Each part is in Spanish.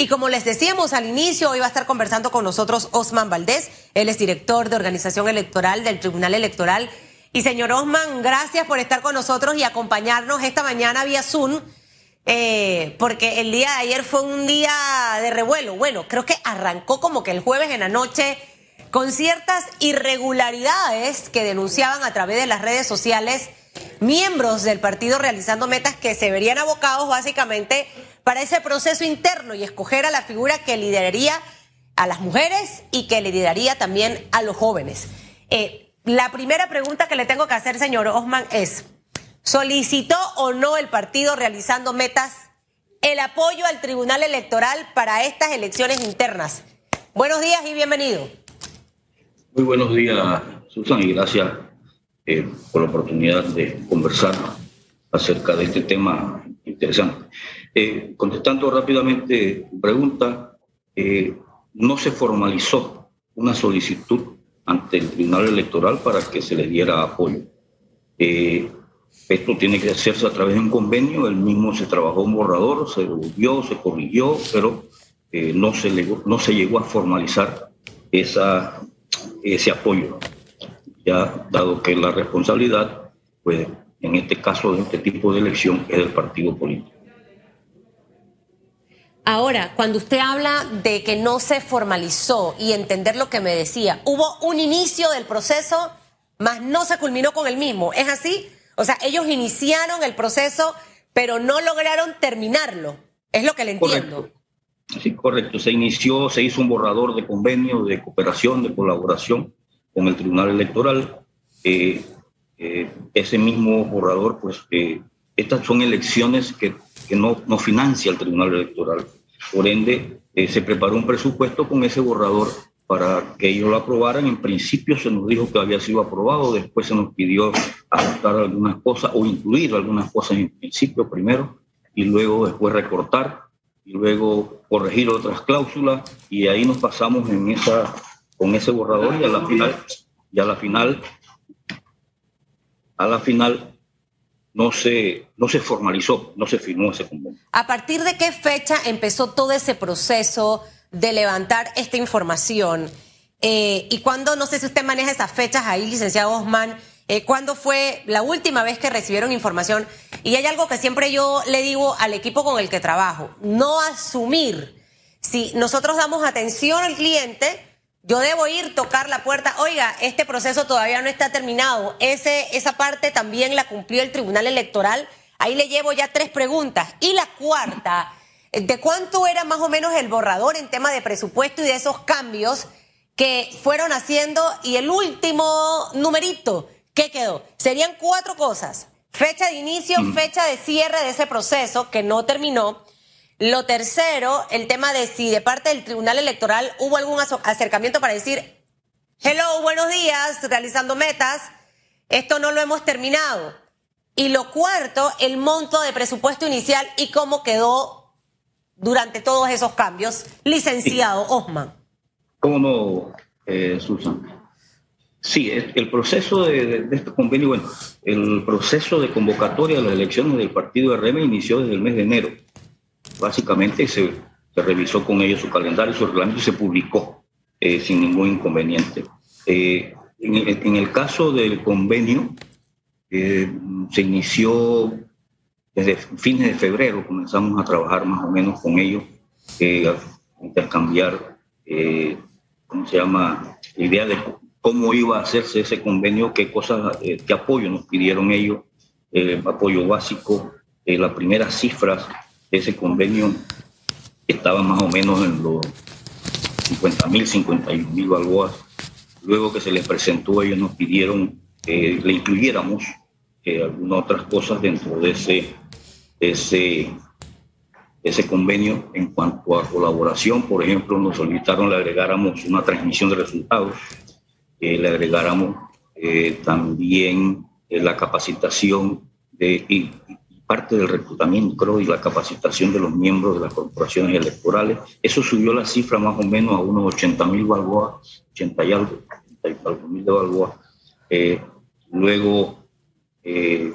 Y como les decíamos al inicio, hoy va a estar conversando con nosotros Osman Valdés. Él es director de organización electoral del Tribunal Electoral. Y señor Osman, gracias por estar con nosotros y acompañarnos esta mañana vía Zoom. Eh, porque el día de ayer fue un día de revuelo. Bueno, creo que arrancó como que el jueves en la noche con ciertas irregularidades que denunciaban a través de las redes sociales miembros del partido realizando metas que se verían abocados básicamente para ese proceso interno y escoger a la figura que lideraría a las mujeres y que lideraría también a los jóvenes. Eh, la primera pregunta que le tengo que hacer, señor Osman, es, ¿solicitó o no el partido realizando metas el apoyo al Tribunal Electoral para estas elecciones internas? Buenos días y bienvenido. Muy buenos días, Susan, y gracias eh, por la oportunidad de conversar acerca de este tema interesante. Eh, contestando rápidamente pregunta, eh, no se formalizó una solicitud ante el Tribunal Electoral para que se le diera apoyo. esto tiene que hacerse a través de un convenio, el mismo se trabajó un borrador, se volvió, se corrigió, pero no, se no se llegó a formalizar esa, ese apoyo ya dado que la responsabilidad, pues en este caso de este tipo de elección, es del partido político. Ahora, cuando usted habla de que no se formalizó y entender lo que me decía, hubo un inicio del proceso, mas no se culminó con el mismo. ¿Es así? O sea, ellos iniciaron el proceso, pero no lograron terminarlo. Es lo que le entiendo. Correcto. Sí, correcto. Se inició, se hizo un borrador de convenio de cooperación, de colaboración, con el Tribunal Electoral. Eh, eh, ese mismo borrador, pues eh, estas son elecciones que, que no, no, financia el Tribunal Electoral. Por ende, se preparó un presupuesto con ese borrador para que ellos lo aprobaran. En principio se nos dijo que había sido aprobado, después se nos pidió ajustar algunas cosas o incluir algunas cosas en principio primero y luego después recortar y luego corregir otras cláusulas y ahí nos pasamos en esa con ese borrador y a la final, y a la final, a la final no se, no se formalizó, no se firmó ese convenio. ¿A partir de qué fecha empezó todo ese proceso de levantar esta información? Eh, y cuándo, no sé si usted maneja esas fechas ahí, licenciado Osman, eh, ¿cuándo fue la última vez que recibieron información? Y hay algo que siempre yo le digo al equipo con el que trabajo, no asumir. Si nosotros damos atención al cliente, yo debo ir, tocar la puerta. Oiga, este proceso todavía no está terminado. Ese, esa parte también la cumplió el Tribunal Electoral. Ahí le llevo ya tres preguntas. Y la cuarta, ¿de cuánto era más o menos el borrador en tema de presupuesto y de esos cambios que fueron haciendo? Y el último numerito, ¿qué quedó? Serían cuatro cosas. Fecha de inicio, mm. fecha de cierre de ese proceso que no terminó lo tercero, el tema de si de parte del Tribunal Electoral hubo algún acercamiento para decir, hello, buenos días, realizando metas, esto no lo hemos terminado. Y lo cuarto, el monto de presupuesto inicial y cómo quedó durante todos esos cambios. Licenciado Osman. ¿Cómo no, eh, Susan? Sí, el proceso de, este convenio, bueno, el proceso de convocatoria de las elecciones del partido RM inició desde el mes de enero básicamente se, revisó con ellos su calendario, su reglamento y se publicó eh, sin ningún inconveniente. Eh, en, el caso del convenio, eh, se inició desde fines de febrero, comenzamos a trabajar más o menos con ellos, a intercambiar, ¿cómo se llama?, la idea de cómo iba a hacerse ese convenio, qué cosas, qué apoyo nos pidieron ellos, apoyo básico, las primeras cifras ese convenio estaba más o menos en los 50 mil, 51 mil balboas. Luego que se les presentó, ellos nos pidieron que le incluyéramos eh, algunas otras cosas dentro de ese, ese, ese convenio en cuanto a colaboración. Por ejemplo, nos solicitaron le agregáramos una transmisión de resultados, le agregáramos eh, también eh, la capacitación de, parte del reclutamiento y la capacitación de los miembros de las corporaciones electorales. Eso subió la cifra más o menos a unos 80 mil balboas, 80 y algo, 80 mil de. Eh, luego eh,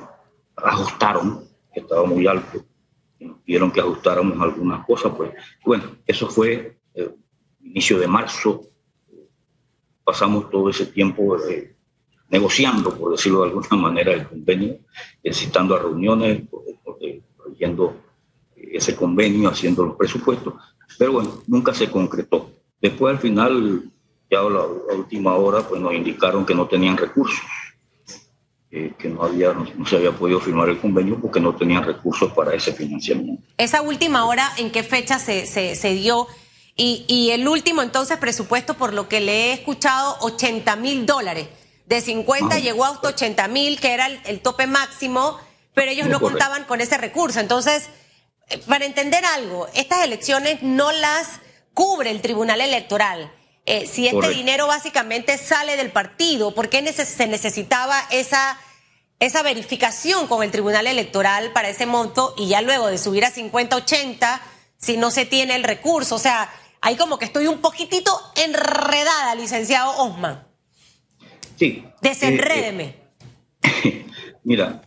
ajustaron, que estaba muy alto, nos pidieron que ajustáramos algunas cosas, pues bueno, eso fue eh, inicio de marzo, pasamos todo ese tiempo eh, negociando, por decirlo de alguna manera, el convenio, citando a reuniones, yendo ese convenio, haciendo los presupuestos, pero bueno, nunca se concretó. Después al final, ya a la, última hora, pues nos indicaron que no tenían recursos, que no, había, no, se había podido firmar el convenio porque no tenían recursos para ese financiamiento. Esa última hora, ¿en qué fecha se dio? Y, y, el último entonces presupuesto, por lo que le he escuchado, 80 mil dólares. De 50 llegó hasta 80 mil, que era el, tope máximo, pero ellos no contaban con ese recurso. Entonces, eh, para entender algo, estas elecciones no las cubre el Tribunal Electoral. Eh, si este dinero básicamente sale del partido, ¿por qué se necesitaba esa, esa verificación con el Tribunal Electoral para ese monto y ya luego de subir a 50, 80, si no se tiene el recurso? O sea, ahí como que estoy un poquitito enredada, licenciado Osman. Sí. Desenrédeme. Eh, mira,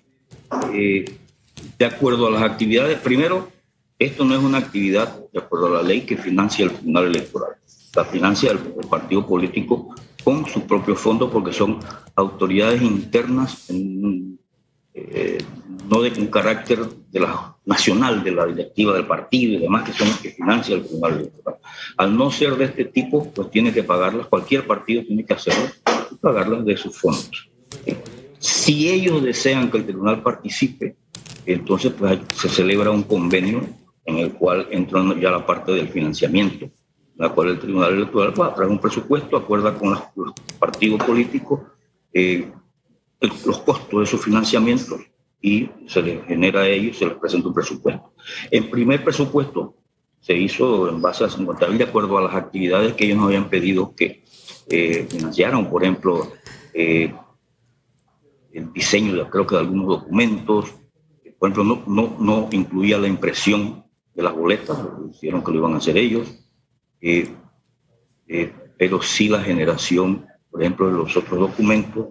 de acuerdo a las actividades, primero, esto no es una actividad de acuerdo a la ley que financia el Tribunal Electoral. La financia el, partido político con sus propios fondos porque son autoridades internas, eh, no de un carácter de la, nacional de la directiva del partido y demás, que son los que financia el Tribunal Electoral. Al no ser de este tipo, pues tiene que pagarlas, cualquier partido tiene que hacerlo, pagarlas de sus fondos. Si ellos desean que el tribunal participe, entonces pues se celebra un convenio en el cual entra ya la parte del financiamiento, la cual el Tribunal Electoral va a un presupuesto, acuerda con los, partidos políticos eh, los costos de su financiamiento y se les genera a ellos, se les presenta un presupuesto. El primer presupuesto se hizo en base a 50 de acuerdo a las actividades que ellos nos habían pedido que eh, financiaran, por ejemplo, eh, el diseño, de, creo que de algunos documentos, por ejemplo, no, no, no incluía la impresión de las boletas, hicieron que lo iban a hacer ellos, eh, eh, pero sí la generación, por ejemplo, de los otros documentos.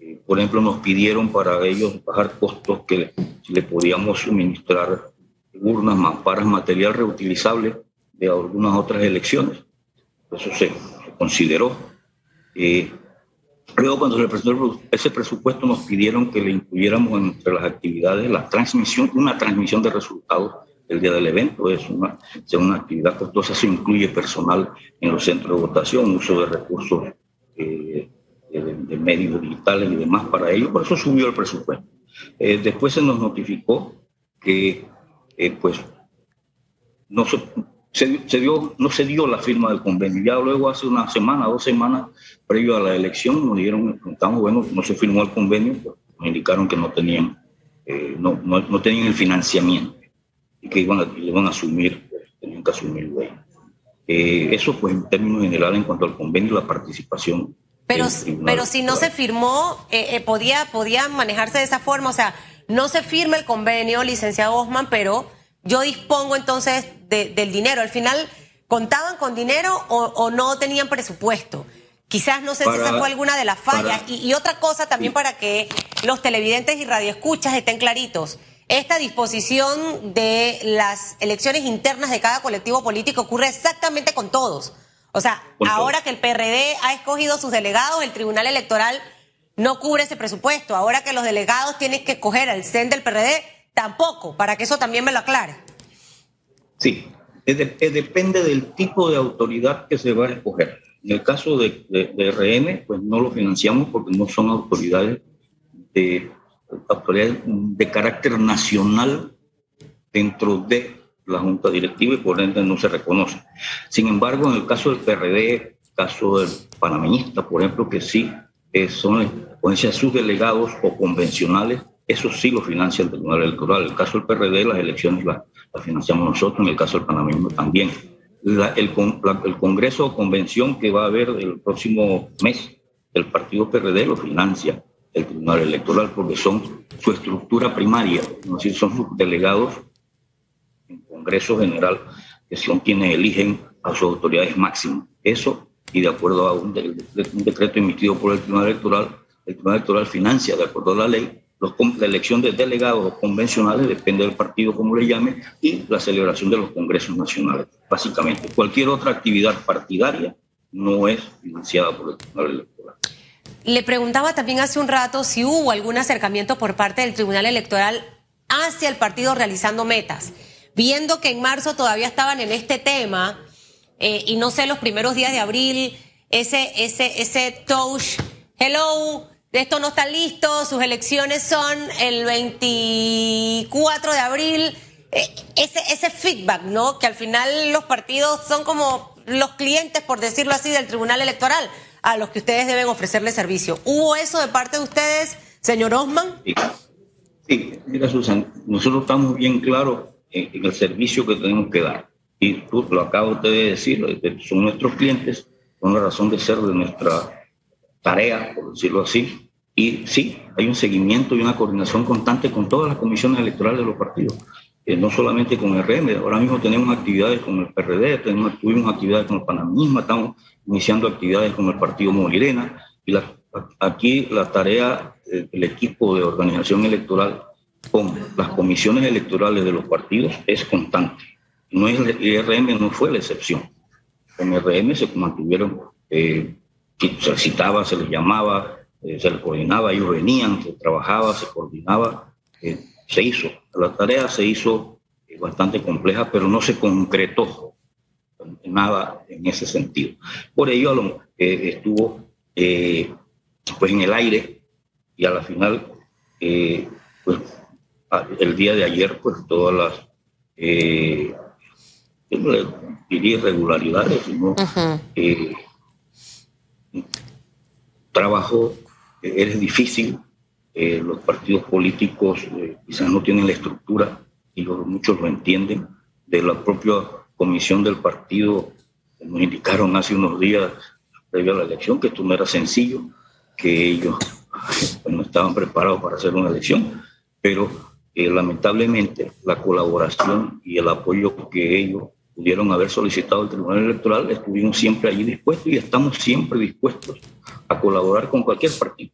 Eh, por ejemplo, nos pidieron para ellos bajar costos que le podíamos suministrar urnas, mamparas, material reutilizable de algunas otras elecciones. Eso se, consideró. Luego, cuando se presentó ese presupuesto, nos pidieron que le incluyéramos entre las actividades la transmisión, una transmisión de resultados el día del evento. Es una, una actividad costosa, se incluye personal en los centros de votación, uso de recursos eh, de, medios digitales y demás para ello. Por eso subió el presupuesto. Eh, después se nos notificó que eh, pues no se, se, dio, no se dio la firma del convenio. Ya luego hace una semana, dos semanas previo a la elección, nos dieron, preguntamos, bueno, no se firmó el convenio, pues, nos indicaron que no tenían, no, no, no, tenían el financiamiento y que iban a, iban a asumir, tenían que asumirlo eh, eso pues en términos generales en cuanto al convenio, la participación. Pero, pero si no se firmó, eh, eh, podía, podía manejarse de esa forma, o sea, no se firma el convenio, licenciado Osman, pero yo dispongo entonces del dinero. Al final, ¿contaban con dinero o, no tenían presupuesto? Quizás no sé si esa fue alguna de las fallas. y, otra cosa también para que los televidentes y radioescuchas estén claritos. Esta disposición de las elecciones internas de cada colectivo político ocurre exactamente con todos. O sea, ahora que el PRD ha escogido sus delegados, el Tribunal Electoral no cubre ese presupuesto. Ahora que los delegados tienen que escoger al CEN del PRD, tampoco, para que eso también me lo aclare. Sí, depende del tipo de autoridad que se va a escoger. En el caso de, de RN, pues no lo financiamos porque no son autoridades de autoridades de carácter nacional dentro de la Junta Directiva y por ende no se reconoce. Sin embargo, en el caso del PRD, caso del panameñista, por ejemplo, que sí eh, son sus delegados o convencionales, eso sí lo financia el Tribunal Electoral. En el caso del PRD, las elecciones las, financiamos nosotros, en el caso del panameñismo también. el, el Congreso o convención que va a haber el próximo mes, el partido PRD lo financia el Tribunal Electoral porque son su estructura primaria, es decir, son sus delegados en Congreso General, que son quienes eligen a sus autoridades máximas. Eso, y de acuerdo a un, decreto emitido por el Tribunal Electoral, el Tribunal Electoral financia, de acuerdo a la ley, la elección de delegados convencionales depende del partido, como le llame, y la celebración de los congresos nacionales. Básicamente, cualquier otra actividad partidaria no es financiada por el Tribunal Electoral. Le preguntaba también hace un rato si hubo algún acercamiento por parte del Tribunal Electoral hacia el partido realizando metas. Viendo que en marzo todavía estaban en este tema, eh, y no sé, los primeros días de abril, ese, ese, ese touch, hello, esto no está listo, sus elecciones son el 24 de abril. Eh, ese, ese feedback, ¿no? Que al final los partidos son como los clientes, por decirlo así, del Tribunal Electoral, a los que ustedes deben ofrecerle servicio. ¿Hubo eso de parte de ustedes, señor Osman? Sí, mira, Susan, nosotros estamos bien claros en, el servicio que tenemos que dar. Y tú lo acabas de decir, son nuestros clientes, son la razón de ser de nuestra tarea, por decirlo así. Y sí, hay un seguimiento y una coordinación constante con todas las comisiones electorales de los partidos, eh, no solamente con el RM. Ahora mismo tenemos actividades con el PRD, tenemos, tuvimos actividades con el Panamismo, estamos iniciando actividades con el Partido Morirena. Y aquí la tarea del equipo de organización electoral con las comisiones electorales de los partidos es constante. No es, el IRM no fue la excepción. En el RM se mantuvieron eh, se citaba, se les llamaba, eh, se les coordinaba, ellos venían, se trabajaba, se coordinaba, eh, se hizo. La tarea se hizo eh, bastante compleja, pero no se concretó nada en ese sentido. Por ello estuvo pues en el aire y a la final, pues, el día de ayer, pues todas las irregularidades, ¿no? Trabajo eh, es difícil, eh, los partidos políticos eh, quizás no tienen la estructura, y muchos lo entienden, de la propia comisión del partido, nos indicaron hace unos días, previo a la elección, que esto no era sencillo, que ellos no estaban preparados para hacer una elección, pero lamentablemente la colaboración y el apoyo que ellos pudieron haber solicitado al Tribunal Electoral, estuvimos siempre allí dispuestos y estamos siempre dispuestos a colaborar con cualquier partido.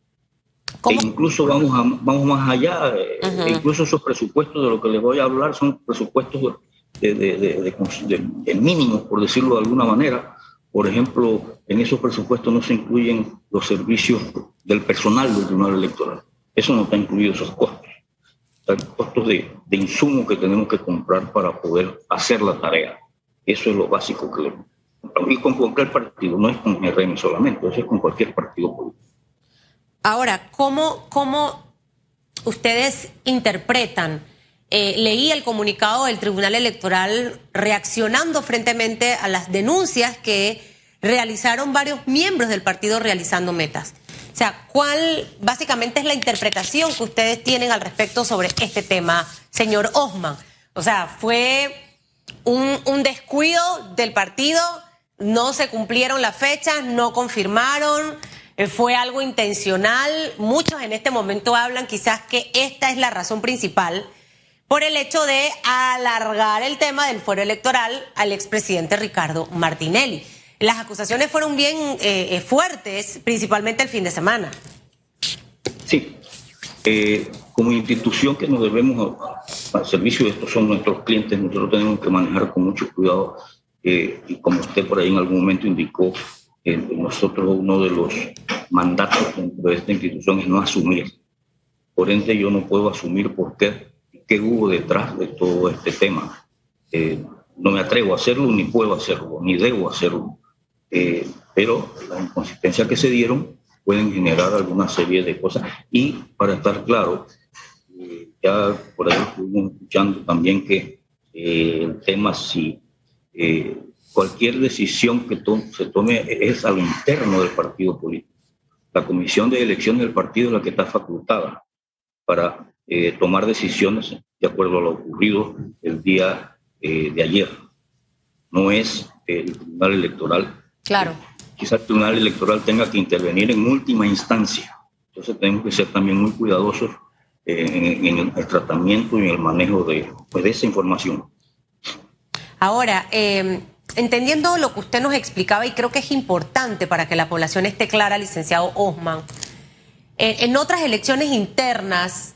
E incluso vamos, a, vamos más allá, eh, e incluso esos presupuestos de lo que les voy a hablar son presupuestos de, de, mínimos, por decirlo de alguna manera. Por ejemplo, en esos presupuestos no se incluyen los servicios del personal del Tribunal Electoral. Eso no está incluido, esos costos. Los costos de, de insumos que tenemos que comprar para poder hacer la tarea. Eso es lo básico que. Y con cualquier partido, no es con RM solamente, eso es con cualquier partido político. Ahora, ¿cómo, cómo ustedes interpretan? Eh, leí el comunicado del Tribunal Electoral reaccionando frentemente a las denuncias que realizaron varios miembros del partido realizando metas. O sea, ¿cuál básicamente es la interpretación que ustedes tienen al respecto sobre este tema, señor Osman? O sea, fue un, descuido del partido, no se cumplieron las fechas, no confirmaron, eh, fue algo intencional. Muchos en este momento hablan quizás que esta es la razón principal por el hecho de alargar el tema del fuero electoral al expresidente Ricardo Martinelli. Las acusaciones fueron bien eh, eh, fuertes, principalmente el fin de semana. Sí, como institución que nos debemos al servicio de estos son nuestros clientes, nosotros tenemos que manejar con mucho cuidado eh, y como usted por ahí en algún momento indicó, eh, nosotros uno de los mandatos de esta institución es no asumir. Por ende yo no puedo asumir por qué, qué hubo detrás de todo este tema. Eh, no me atrevo a hacerlo, ni puedo hacerlo, ni debo hacerlo. pero las inconsistencias que se dieron pueden generar alguna serie de cosas. Y para estar claro, ya por ahí estuvimos escuchando también que eh, el tema si eh, cualquier decisión que se tome es a lo interno del partido político. La comisión de elección del partido es la que está facultada para eh, tomar decisiones de acuerdo a lo ocurrido el día de ayer. No es el Tribunal Electoral. Claro. Quizás el Tribunal Electoral tenga que intervenir en última instancia. Entonces tenemos que ser también muy cuidadosos en, el tratamiento y en el manejo de, pues, de esa información. Ahora, eh, entendiendo lo que usted nos explicaba, y creo que es importante para que la población esté clara, licenciado Osman, en otras elecciones internas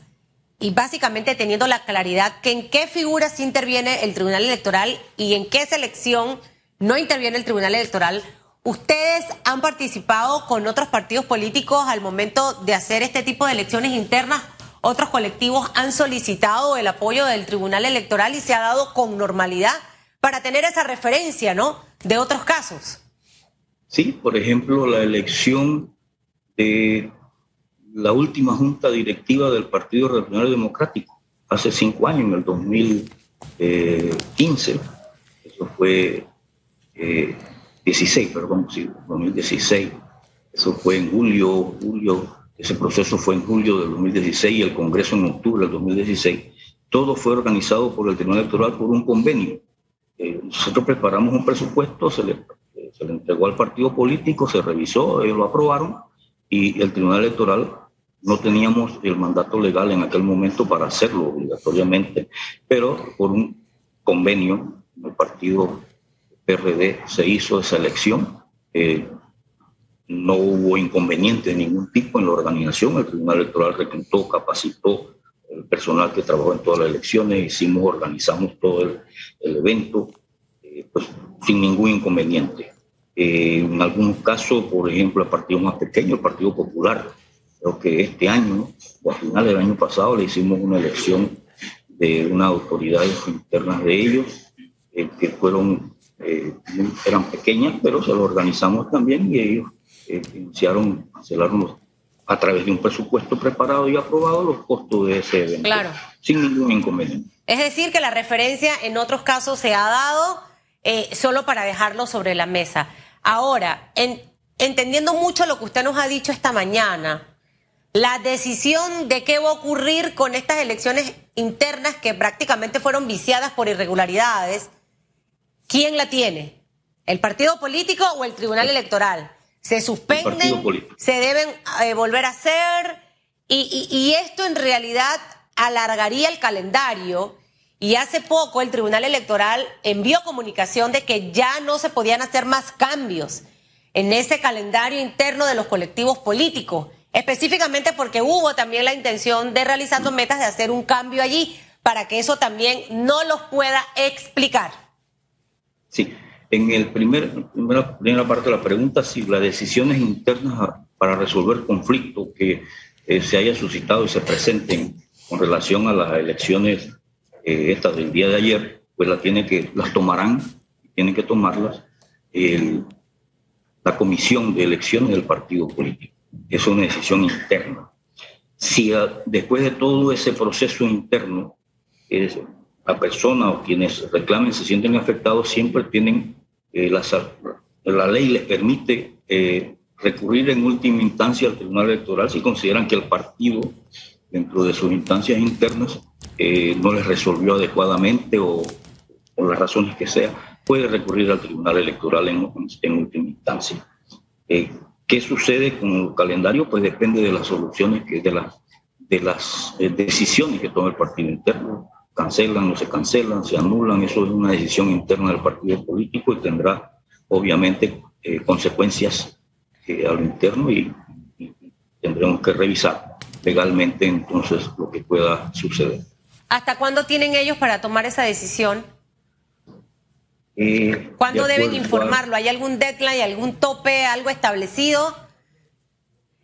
y básicamente teniendo la claridad que en qué figuras interviene el Tribunal Electoral y en qué selección no interviene el Tribunal Electoral, ¿ustedes han participado con otros partidos políticos al momento de hacer este tipo de elecciones internas? ¿Otros colectivos han solicitado el apoyo del Tribunal Electoral y se ha dado con normalidad para tener esa referencia, ¿no? De otros casos. Sí, por ejemplo, la elección de la última junta directiva del Partido Regional Democrático, hace cinco años, en el 2015. Eso fue 16, eh, perdón, sí, 2016. Eso fue en julio, julio, ese proceso fue en julio del 2016 y el Congreso en octubre del 2016. Todo fue organizado por el Tribunal Electoral por un convenio. Eh, nosotros preparamos un presupuesto, se le, se le entregó al partido político, se revisó, ellos lo aprobaron y el Tribunal Electoral no teníamos el mandato legal en aquel momento para hacerlo obligatoriamente, pero por un convenio, el partido PRD se hizo esa elección. Eh, no hubo inconveniente de ningún tipo en la organización. El Tribunal Electoral reclutó, capacitó el personal que trabajó en todas las elecciones, hicimos, organizamos todo el, evento, eh, pues sin ningún inconveniente. Eh, en algunos casos, por ejemplo, el partido más pequeño, el Partido Popular, Creo que este año, o a finales del año pasado, le hicimos una elección de unas autoridades internas de ellos, eh, que fueron, eh, eran pequeñas, pero se lo organizamos también y ellos eh, iniciaron, cancelaron a través de un presupuesto preparado y aprobado los costos de ese evento. Claro. Sin ningún inconveniente. Es decir, que la referencia en otros casos se ha dado solo para dejarlo sobre la mesa. Ahora, entendiendo mucho lo que usted nos ha dicho esta mañana, la decisión de qué va a ocurrir con estas elecciones internas que prácticamente fueron viciadas por irregularidades, ¿quién la tiene? ¿El partido político o el tribunal electoral? ¿Se suspenden? ¿Se deben eh, volver a hacer? y esto en realidad alargaría el calendario. Y hace poco el Tribunal Electoral envió comunicación de que ya no se podían hacer más cambios en ese calendario interno de los colectivos políticos específicamente porque hubo también la intención de realizando metas de hacer un cambio allí para que eso también no los pueda explicar. Sí, en el primer, primera, primera parte de la pregunta, si las decisiones internas para resolver conflictos que eh, se haya suscitado y se presenten con relación a las elecciones eh, estas del día de ayer, pues las tiene que las tomarán, tienen que tomarlas la comisión de elecciones del partido político es una decisión interna. Si después de todo ese proceso interno, es, la persona o quienes reclamen se sienten afectados, siempre tienen, eh, la, ley les permite eh, recurrir en última instancia al Tribunal Electoral si consideran que el partido, dentro de sus instancias internas, eh, no les resolvió adecuadamente o por las razones que sea, puede recurrir al Tribunal Electoral en, en última instancia. ¿Qué sucede con el calendario? Pues depende de las soluciones, que, de, las, de las eh, decisiones que toma el partido interno. Cancelan, o se cancelan, se anulan, eso es una decisión interna del partido político y tendrá obviamente eh, consecuencias eh, a lo interno y, tendremos que revisar legalmente entonces lo que pueda suceder. ¿Hasta cuándo tienen ellos para tomar esa decisión? ¿Cuándo deben informarlo? ¿Hay algún deadline, algún tope, algo establecido?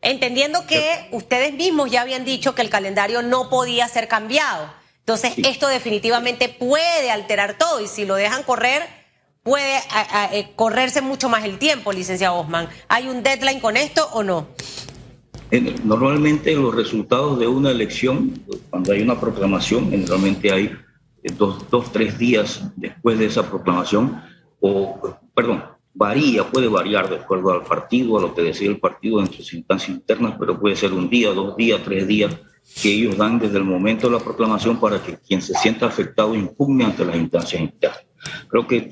Entendiendo que ustedes mismos ya habían dicho que el calendario no podía ser cambiado. Entonces, esto definitivamente puede alterar todo y si lo dejan correr, puede eh, correrse mucho más el tiempo, licenciado Osman. ¿Hay un deadline con esto o no? Normalmente los resultados de una elección, cuando hay una proclamación, generalmente hay dos, dos, tres días después de esa proclamación, o, perdón, varía, puede variar de acuerdo al partido, a lo que decide el partido en sus instancias internas, pero puede ser un día, dos días, tres días que ellos dan desde el momento de la proclamación para que quien se sienta afectado impugne ante las instancias internas. Creo que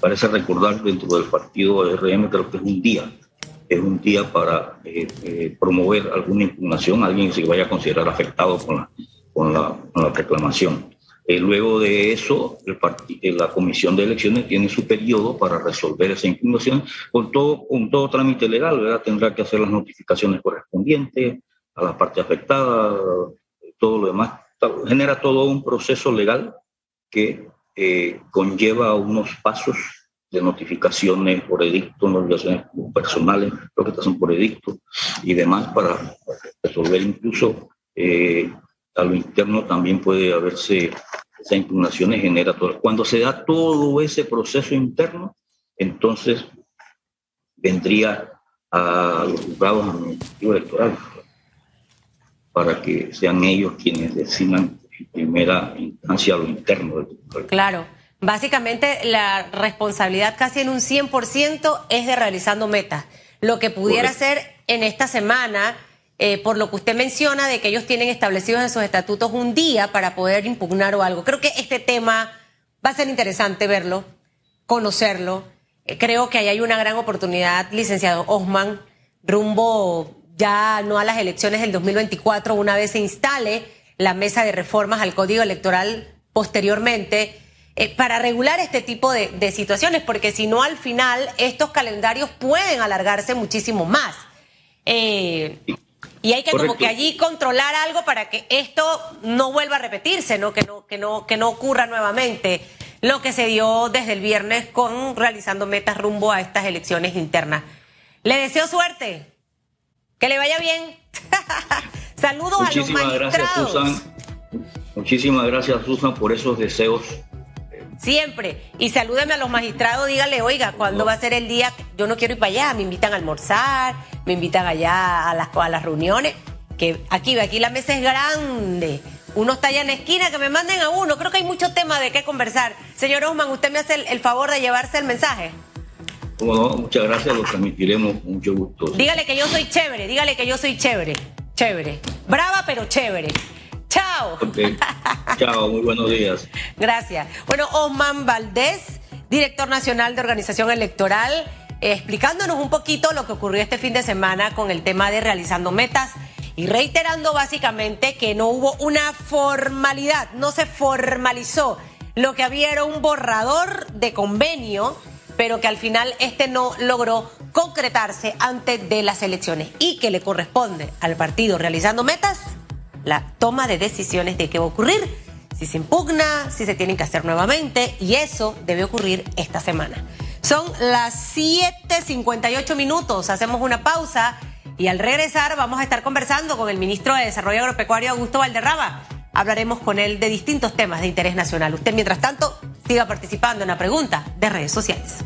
parece recordar dentro del partido RM, creo que es un día, es un día para eh, eh, promover alguna impugnación, alguien que se vaya a considerar afectado con la, con la, reclamación. Eh, luego de eso, el eh, la comisión de elecciones tiene su periodo para resolver esa impugnación con todo, con todo trámite legal, ¿verdad? Tendrá que hacer las notificaciones correspondientes a la parte afectada, todo lo demás. Genera todo un proceso legal que eh, conlleva unos pasos de notificaciones por edicto, notificaciones personales, son por edicto y demás para resolver incluso eh, a lo interno también puede haberse esa impugnación genera todo. Cuando se da todo ese proceso interno, entonces vendría a los juzgados administrativos electorales para que sean ellos quienes decidan en primera instancia lo interno del Claro. Básicamente la responsabilidad casi en un 100% es de realizando metas. Lo que pudiera ser en esta semana, eh, por lo que usted menciona, de que ellos tienen establecidos en sus estatutos un día para poder impugnar o algo. Creo que este tema va a ser interesante verlo, conocerlo. Eh, creo que ahí hay una gran oportunidad, licenciado Osman, rumbo ya no a las elecciones del 2024, una vez se instale la mesa de reformas al Código Electoral posteriormente, eh, para regular este tipo de, situaciones, porque si no, al final estos calendarios pueden alargarse muchísimo más. Eh, y hay que como que allí controlar algo para que esto no vuelva a repetirse, ¿no? Que no, que no, que no ocurra nuevamente lo que se dio desde el viernes con realizando metas rumbo a estas elecciones internas. Le deseo suerte. Que le vaya bien. Saludos a los magistrados. Gracias, Susan. Muchísimas gracias, Susan, por esos deseos. Siempre. Y salúdeme a los magistrados, dígale, oiga, ¿cuándo va a ser el día? Yo no quiero ir para allá, me invitan a almorzar, me invitan allá a las, a las reuniones. Que aquí, aquí la mesa es grande. Uno está allá en la esquina, que me manden a uno. Creo que hay mucho tema de qué conversar. Señor Osman, ¿usted me hace el favor de llevarse el mensaje? Muchas gracias, lo transmitiremos con mucho gusto. Dígale que yo soy chévere, dígale que yo soy chévere, chévere. Brava pero chévere. Chao. Chao, muy buenos días. Gracias. Bueno, Osman Valdés, director nacional de organización electoral, explicándonos un poquito lo que ocurrió este fin de semana con el tema de realizando metas y reiterando básicamente que no hubo una formalidad, no se formalizó. Lo que había era un borrador de convenio pero que al final este no logró concretarse antes de las elecciones y que le corresponde al partido realizando metas la toma de decisiones de qué va a ocurrir, si se impugna, si se tienen que hacer nuevamente y eso debe ocurrir esta semana. Son las 7.58 minutos, hacemos una pausa y al regresar vamos a estar conversando con el ministro de Desarrollo Agropecuario Augusto Valderrama. Hablaremos con él de distintos temas de interés nacional. Usted, mientras tanto, siga participando en la pregunta de redes sociales.